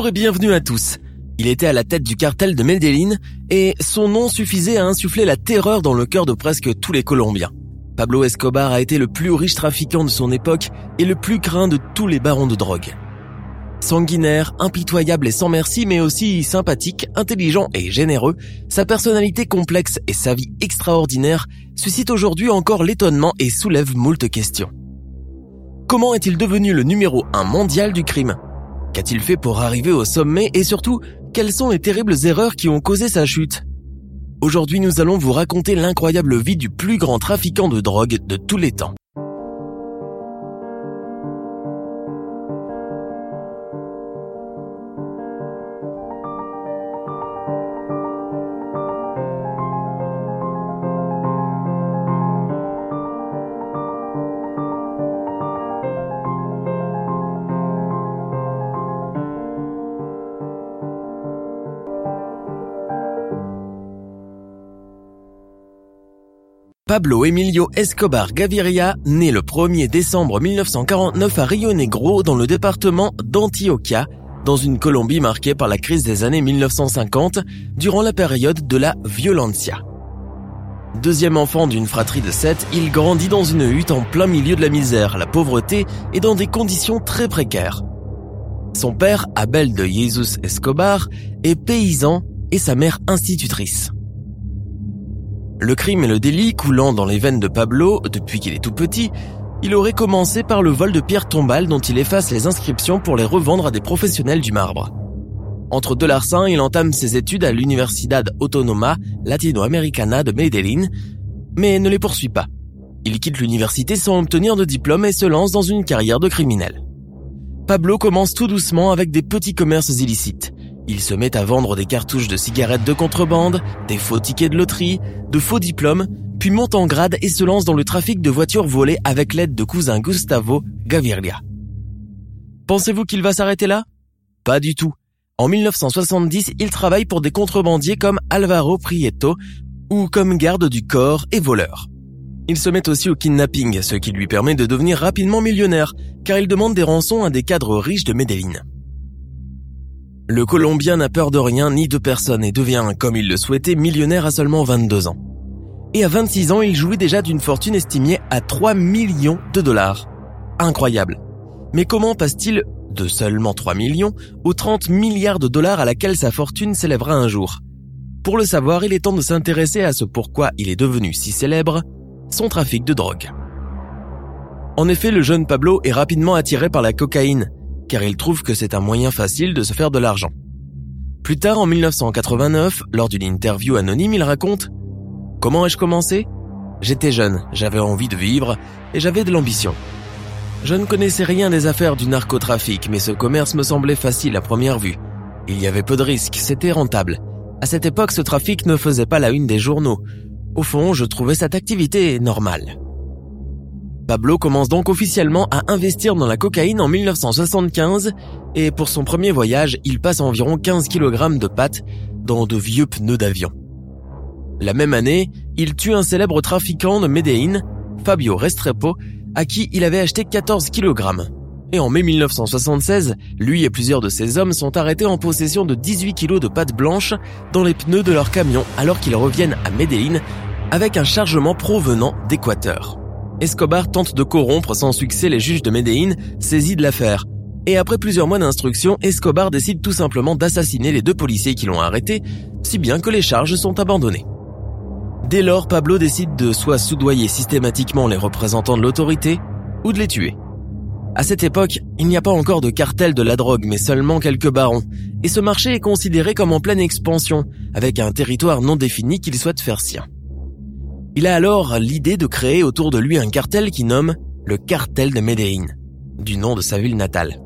Bonjour et bienvenue à tous. Il était à la tête du cartel de Medellín et son nom suffisait à insuffler la terreur dans le cœur de presque tous les Colombiens. Pablo Escobar a été le plus riche trafiquant de son époque et le plus craint de tous les barons de drogue. Sanguinaire, impitoyable et sans merci, mais aussi sympathique, intelligent et généreux, sa personnalité complexe et sa vie extraordinaire suscitent aujourd'hui encore l'étonnement et soulèvent moult questions. Comment est-il devenu le numéro un mondial du crime? Qu'a-t-il fait pour arriver au sommet et surtout, quelles sont les terribles erreurs qui ont causé sa chute? Aujourd'hui, nous allons vous raconter l'incroyable vie du plus grand trafiquant de drogue de tous les temps. Pablo Emilio Escobar Gaviria, né le 1er décembre 1949 à Rio Negro dans le département d'Antioquia, dans une Colombie marquée par la crise des années 1950 durant la période de la violencia. Deuxième enfant d'une fratrie de sept, il grandit dans une hutte en plein milieu de la misère, la pauvreté et dans des conditions très précaires. Son père, Abel de Jesus Escobar, est paysan et sa mère institutrice. Le crime et le délit coulant dans les veines de Pablo depuis qu'il est tout petit, il aurait commencé par le vol de pierres tombales dont il efface les inscriptions pour les revendre à des professionnels du marbre. Entre deux larcins, il entame ses études à l'Universidad Autonoma Latinoamericana de Medellín, mais ne les poursuit pas. Il quitte l'université sans obtenir de diplôme et se lance dans une carrière de criminel. Pablo commence tout doucement avec des petits commerces illicites. Il se met à vendre des cartouches de cigarettes de contrebande, des faux tickets de loterie, de faux diplômes, puis monte en grade et se lance dans le trafic de voitures volées avec l'aide de cousin Gustavo Gaviria. Pensez-vous qu'il va s'arrêter là? Pas du tout. En 1970, il travaille pour des contrebandiers comme Alvaro Prieto ou comme garde du corps et voleur. Il se met aussi au kidnapping, ce qui lui permet de devenir rapidement millionnaire, car il demande des rançons à des cadres riches de Medellín. Le Colombien n'a peur de rien ni de personne et devient, comme il le souhaitait, millionnaire à seulement 22 ans. Et à 26 ans, il jouit déjà d'une fortune estimée à 3 millions de dollars. Incroyable. Mais comment passe-t-il de seulement 3 millions aux 30 milliards de dollars à laquelle sa fortune s'élèvera un jour? Pour le savoir, il est temps de s'intéresser à ce pourquoi il est devenu si célèbre, son trafic de drogue. En effet, le jeune Pablo est rapidement attiré par la cocaïne, car il trouve que c'est un moyen facile de se faire de l'argent. Plus tard, en 1989, lors d'une interview anonyme, il raconte ⁇ Comment ai-je commencé? J'étais jeune, j'avais envie de vivre et j'avais de l'ambition. Je ne connaissais rien des affaires du narcotrafic, mais ce commerce me semblait facile à première vue. Il y avait peu de risques, c'était rentable. À cette époque, ce trafic ne faisait pas la une des journaux. Au fond, je trouvais cette activité normale. Pablo commence donc officiellement à investir dans la cocaïne en 1975 et pour son premier voyage, il passe environ 15 kg de pâtes dans de vieux pneus d'avion. La même année, il tue un célèbre trafiquant de Medellín, Fabio Restrepo, à qui il avait acheté 14 kg. Et en mai 1976, lui et plusieurs de ses hommes sont arrêtés en possession de 18 kg de pâtes blanches dans les pneus de leur camion alors qu'ils reviennent à Medellín avec un chargement provenant d'Équateur. Escobar tente de corrompre sans succès les juges de Medellín saisis de l'affaire. Et après plusieurs mois d'instruction, Escobar décide tout simplement d'assassiner les deux policiers qui l'ont arrêté, si bien que les charges sont abandonnées. Dès lors, Pablo décide de soit soudoyer systématiquement les représentants de l'autorité, ou de les tuer. À cette époque, il n'y a pas encore de cartel de la drogue, mais seulement quelques barons, et ce marché est considéré comme en pleine expansion, avec un territoire non défini qu'il souhaite faire sien. Il a alors l'idée de créer autour de lui un cartel qui nomme le cartel de Medellín, du nom de sa ville natale.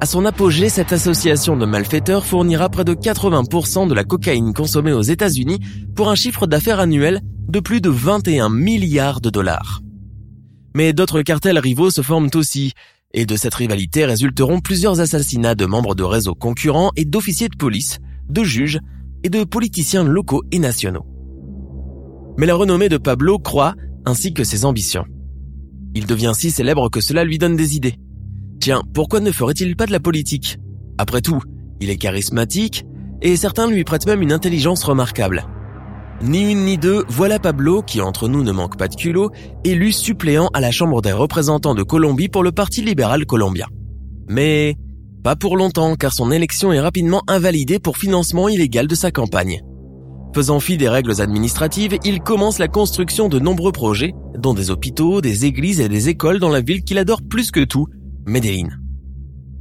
À son apogée, cette association de malfaiteurs fournira près de 80% de la cocaïne consommée aux États-Unis pour un chiffre d'affaires annuel de plus de 21 milliards de dollars. Mais d'autres cartels rivaux se forment aussi, et de cette rivalité résulteront plusieurs assassinats de membres de réseaux concurrents et d'officiers de police, de juges et de politiciens locaux et nationaux. Mais la renommée de Pablo croît, ainsi que ses ambitions. Il devient si célèbre que cela lui donne des idées. Tiens, pourquoi ne ferait-il pas de la politique? Après tout, il est charismatique, et certains lui prêtent même une intelligence remarquable. Ni une ni deux, voilà Pablo, qui entre nous ne manque pas de culot, élu suppléant à la Chambre des représentants de Colombie pour le Parti libéral colombien. Mais pas pour longtemps, car son élection est rapidement invalidée pour financement illégal de sa campagne. Faisant fi des règles administratives, il commence la construction de nombreux projets, dont des hôpitaux, des églises et des écoles dans la ville qu'il adore plus que tout, Medellín.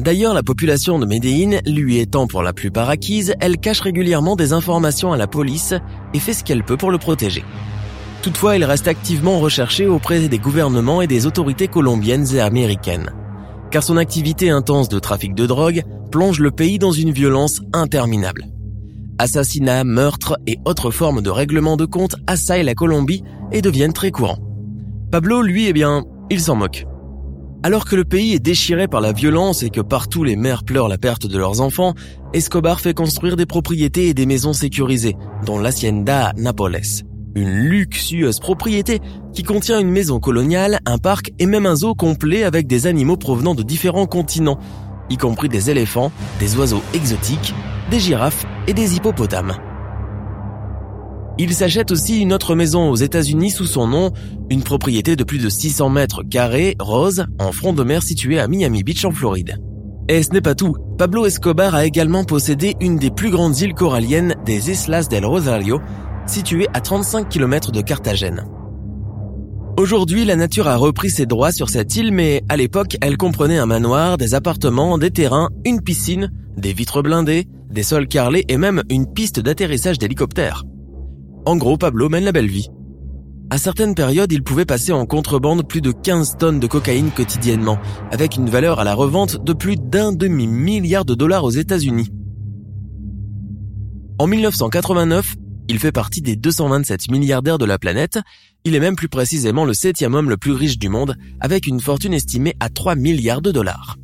D'ailleurs, la population de Medellín, lui étant pour la plupart acquise, elle cache régulièrement des informations à la police et fait ce qu'elle peut pour le protéger. Toutefois, il reste activement recherché auprès des gouvernements et des autorités colombiennes et américaines. Car son activité intense de trafic de drogue plonge le pays dans une violence interminable. Assassinats, meurtres et autres formes de règlement de compte assaillent la Colombie et deviennent très courants. Pablo, lui, eh bien, il s'en moque. Alors que le pays est déchiré par la violence et que partout les mères pleurent la perte de leurs enfants, Escobar fait construire des propriétés et des maisons sécurisées, dont l'Hacienda Napoles. Une luxueuse propriété qui contient une maison coloniale, un parc et même un zoo complet avec des animaux provenant de différents continents, y compris des éléphants, des oiseaux exotiques, des girafes et des hippopotames. Il s'achète aussi une autre maison aux États-Unis sous son nom, une propriété de plus de 600 mètres carrés, rose, en front de mer située à Miami Beach en Floride. Et ce n'est pas tout. Pablo Escobar a également possédé une des plus grandes îles coralliennes des Islas del Rosario, située à 35 km de Carthagène. Aujourd'hui, la nature a repris ses droits sur cette île, mais à l'époque, elle comprenait un manoir, des appartements, des terrains, une piscine, des vitres blindées, des sols carrelés et même une piste d'atterrissage d'hélicoptère. En gros, Pablo mène la belle vie. À certaines périodes, il pouvait passer en contrebande plus de 15 tonnes de cocaïne quotidiennement, avec une valeur à la revente de plus d'un demi-milliard de dollars aux États-Unis. En 1989, il fait partie des 227 milliardaires de la planète, il est même plus précisément le septième homme le plus riche du monde, avec une fortune estimée à 3 milliards de dollars.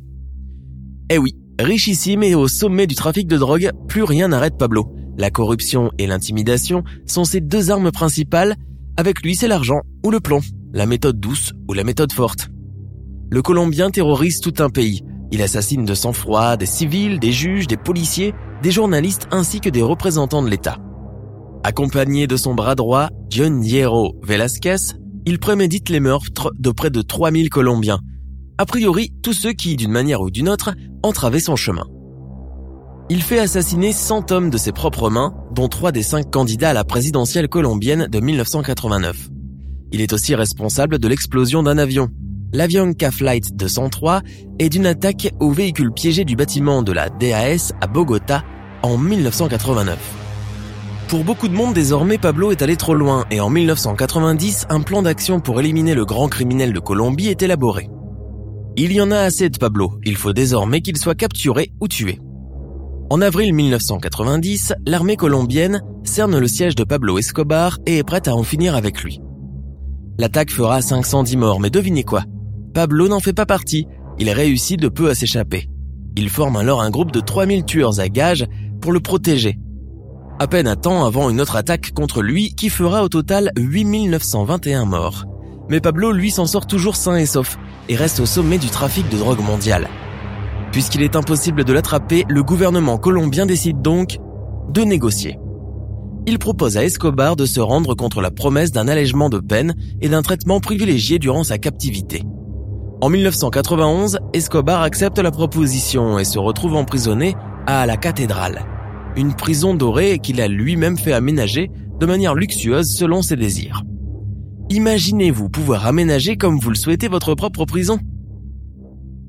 Eh oui, richissime et au sommet du trafic de drogue, plus rien n'arrête Pablo. La corruption et l'intimidation sont ses deux armes principales. Avec lui, c'est l'argent ou le plomb, la méthode douce ou la méthode forte. Le Colombien terrorise tout un pays. Il assassine de sang-froid des civils, des juges, des policiers, des journalistes ainsi que des représentants de l'État. Accompagné de son bras droit, John Diego Velasquez, il prémédite les meurtres de près de 3000 Colombiens. A priori, tous ceux qui, d'une manière ou d'une autre, entravaient son chemin. Il fait assassiner 100 hommes de ses propres mains, dont trois des cinq candidats à la présidentielle colombienne de 1989. Il est aussi responsable de l'explosion d'un avion, l'Avianca Flight 203, et d'une attaque au véhicule piégé du bâtiment de la DAS à Bogota en 1989. Pour beaucoup de monde, désormais, Pablo est allé trop loin et en 1990, un plan d'action pour éliminer le grand criminel de Colombie est élaboré. Il y en a assez de Pablo, il faut désormais qu'il soit capturé ou tué. En avril 1990, l'armée colombienne cerne le siège de Pablo Escobar et est prête à en finir avec lui. L'attaque fera 510 morts, mais devinez quoi? Pablo n'en fait pas partie, il réussit de peu à s'échapper. Il forme alors un groupe de 3000 tueurs à gages pour le protéger. À peine à temps avant une autre attaque contre lui qui fera au total 8921 morts. Mais Pablo, lui, s'en sort toujours sain et sauf et reste au sommet du trafic de drogue mondiale. Puisqu'il est impossible de l'attraper, le gouvernement colombien décide donc de négocier. Il propose à Escobar de se rendre contre la promesse d'un allègement de peine et d'un traitement privilégié durant sa captivité. En 1991, Escobar accepte la proposition et se retrouve emprisonné à la cathédrale, une prison dorée qu'il a lui-même fait aménager de manière luxueuse selon ses désirs. Imaginez-vous pouvoir aménager comme vous le souhaitez votre propre prison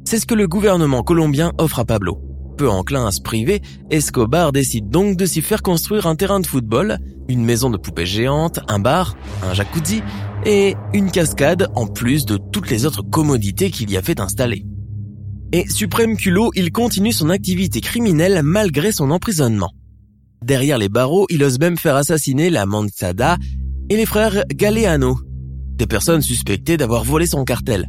c'est ce que le gouvernement colombien offre à Pablo. Peu enclin à se priver, Escobar décide donc de s'y faire construire un terrain de football, une maison de poupées géantes, un bar, un jacuzzi et une cascade en plus de toutes les autres commodités qu'il y a fait installer. Et suprême culot, il continue son activité criminelle malgré son emprisonnement. Derrière les barreaux, il ose même faire assassiner la Mansada et les frères Galeano, des personnes suspectées d'avoir volé son cartel.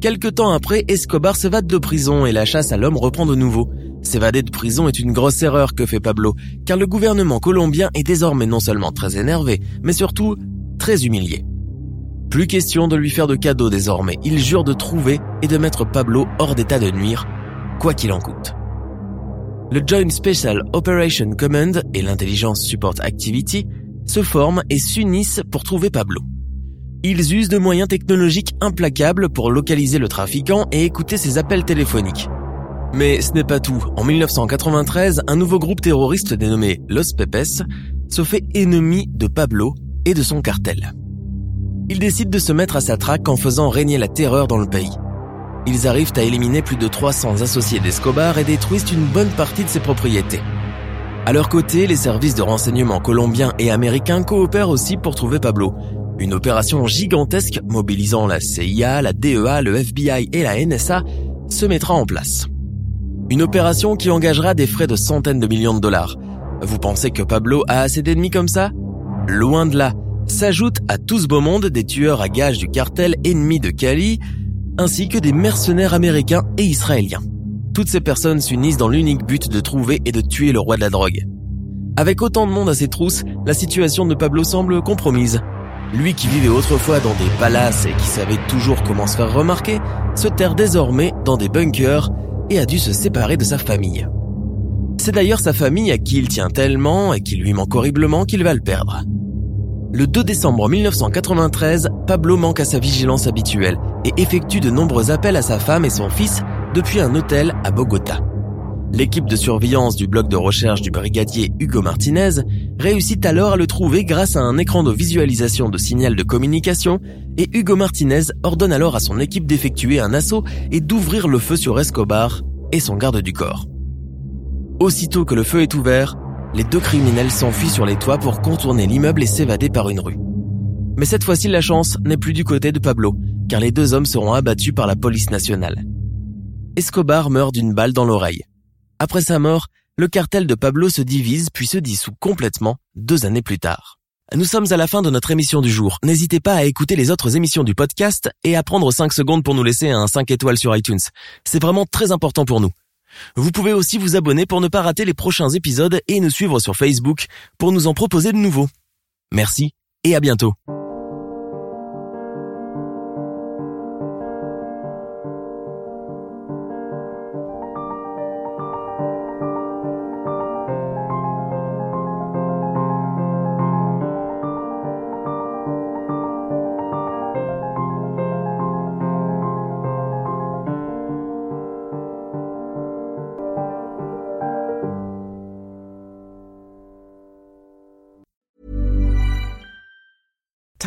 Quelque temps après, Escobar s'évade de prison et la chasse à l'homme reprend de nouveau. S'évader de prison est une grosse erreur que fait Pablo, car le gouvernement colombien est désormais non seulement très énervé, mais surtout très humilié. Plus question de lui faire de cadeaux désormais, il jure de trouver et de mettre Pablo hors d'état de nuire, quoi qu'il en coûte. Le Joint Special Operation Command et l'Intelligence Support Activity se forment et s'unissent pour trouver Pablo. Ils usent de moyens technologiques implacables pour localiser le trafiquant et écouter ses appels téléphoniques. Mais ce n'est pas tout. En 1993, un nouveau groupe terroriste dénommé Los Pepes se fait ennemi de Pablo et de son cartel. Ils décident de se mettre à sa traque en faisant régner la terreur dans le pays. Ils arrivent à éliminer plus de 300 associés d'Escobar et détruisent une bonne partie de ses propriétés. À leur côté, les services de renseignement colombiens et américains coopèrent aussi pour trouver Pablo, une opération gigantesque mobilisant la CIA, la DEA, le FBI et la NSA se mettra en place. Une opération qui engagera des frais de centaines de millions de dollars. Vous pensez que Pablo a assez d'ennemis comme ça? Loin de là. S'ajoutent à tout ce beau monde des tueurs à gages du cartel ennemi de Cali, ainsi que des mercenaires américains et israéliens. Toutes ces personnes s'unissent dans l'unique but de trouver et de tuer le roi de la drogue. Avec autant de monde à ses trousses, la situation de Pablo semble compromise. Lui qui vivait autrefois dans des palaces et qui savait toujours comment se faire remarquer, se terre désormais dans des bunkers et a dû se séparer de sa famille. C'est d'ailleurs sa famille à qui il tient tellement et qui lui manque horriblement qu'il va le perdre. Le 2 décembre 1993, Pablo manque à sa vigilance habituelle et effectue de nombreux appels à sa femme et son fils depuis un hôtel à Bogota. L'équipe de surveillance du bloc de recherche du brigadier Hugo Martinez réussit alors à le trouver grâce à un écran de visualisation de signal de communication et Hugo Martinez ordonne alors à son équipe d'effectuer un assaut et d'ouvrir le feu sur Escobar et son garde du corps. Aussitôt que le feu est ouvert, les deux criminels s'enfuient sur les toits pour contourner l'immeuble et s'évader par une rue. Mais cette fois-ci, la chance n'est plus du côté de Pablo, car les deux hommes seront abattus par la police nationale. Escobar meurt d'une balle dans l'oreille. Après sa mort, le cartel de Pablo se divise puis se dissout complètement deux années plus tard. Nous sommes à la fin de notre émission du jour. N'hésitez pas à écouter les autres émissions du podcast et à prendre 5 secondes pour nous laisser un 5 étoiles sur iTunes. C'est vraiment très important pour nous. Vous pouvez aussi vous abonner pour ne pas rater les prochains épisodes et nous suivre sur Facebook pour nous en proposer de nouveaux. Merci et à bientôt.